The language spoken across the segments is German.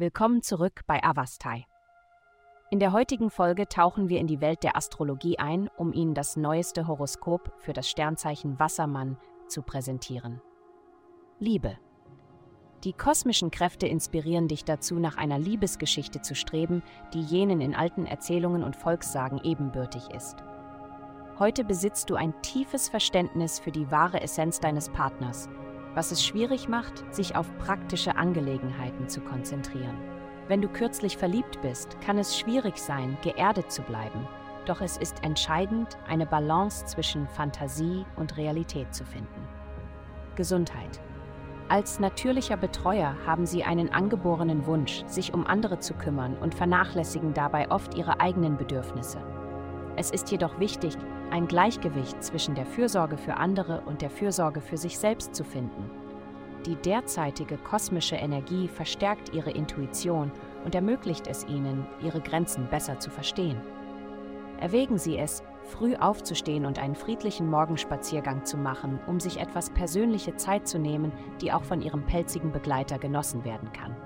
Willkommen zurück bei Avastai. In der heutigen Folge tauchen wir in die Welt der Astrologie ein, um Ihnen das neueste Horoskop für das Sternzeichen Wassermann zu präsentieren. Liebe. Die kosmischen Kräfte inspirieren dich dazu, nach einer Liebesgeschichte zu streben, die jenen in alten Erzählungen und Volkssagen ebenbürtig ist. Heute besitzt du ein tiefes Verständnis für die wahre Essenz deines Partners, was es schwierig macht, sich auf praktische Angelegenheiten zu konzentrieren. Wenn du kürzlich verliebt bist, kann es schwierig sein, geerdet zu bleiben, doch es ist entscheidend, eine Balance zwischen Fantasie und Realität zu finden. Gesundheit. Als natürlicher Betreuer haben sie einen angeborenen Wunsch, sich um andere zu kümmern und vernachlässigen dabei oft ihre eigenen Bedürfnisse. Es ist jedoch wichtig, ein Gleichgewicht zwischen der Fürsorge für andere und der Fürsorge für sich selbst zu finden. Die derzeitige kosmische Energie verstärkt ihre Intuition und ermöglicht es ihnen, ihre Grenzen besser zu verstehen. Erwägen Sie es, früh aufzustehen und einen friedlichen Morgenspaziergang zu machen, um sich etwas persönliche Zeit zu nehmen, die auch von Ihrem pelzigen Begleiter genossen werden kann.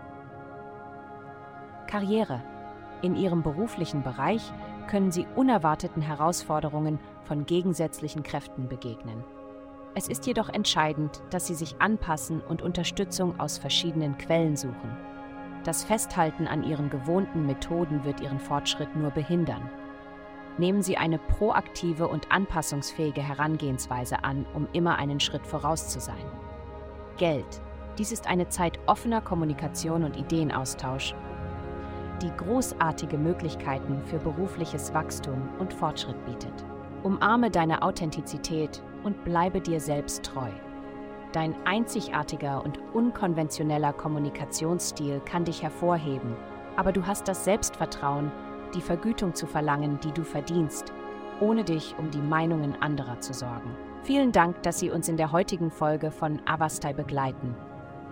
Karriere. In Ihrem beruflichen Bereich können Sie unerwarteten Herausforderungen von gegensätzlichen Kräften begegnen. Es ist jedoch entscheidend, dass Sie sich anpassen und Unterstützung aus verschiedenen Quellen suchen. Das Festhalten an Ihren gewohnten Methoden wird Ihren Fortschritt nur behindern. Nehmen Sie eine proaktive und anpassungsfähige Herangehensweise an, um immer einen Schritt voraus zu sein. Geld. Dies ist eine Zeit offener Kommunikation und Ideenaustausch, die großartige Möglichkeiten für berufliches Wachstum und Fortschritt bietet. Umarme deine Authentizität und bleibe dir selbst treu. Dein einzigartiger und unkonventioneller Kommunikationsstil kann dich hervorheben, aber du hast das Selbstvertrauen, die Vergütung zu verlangen, die du verdienst, ohne dich um die Meinungen anderer zu sorgen. Vielen Dank, dass Sie uns in der heutigen Folge von Avastai begleiten.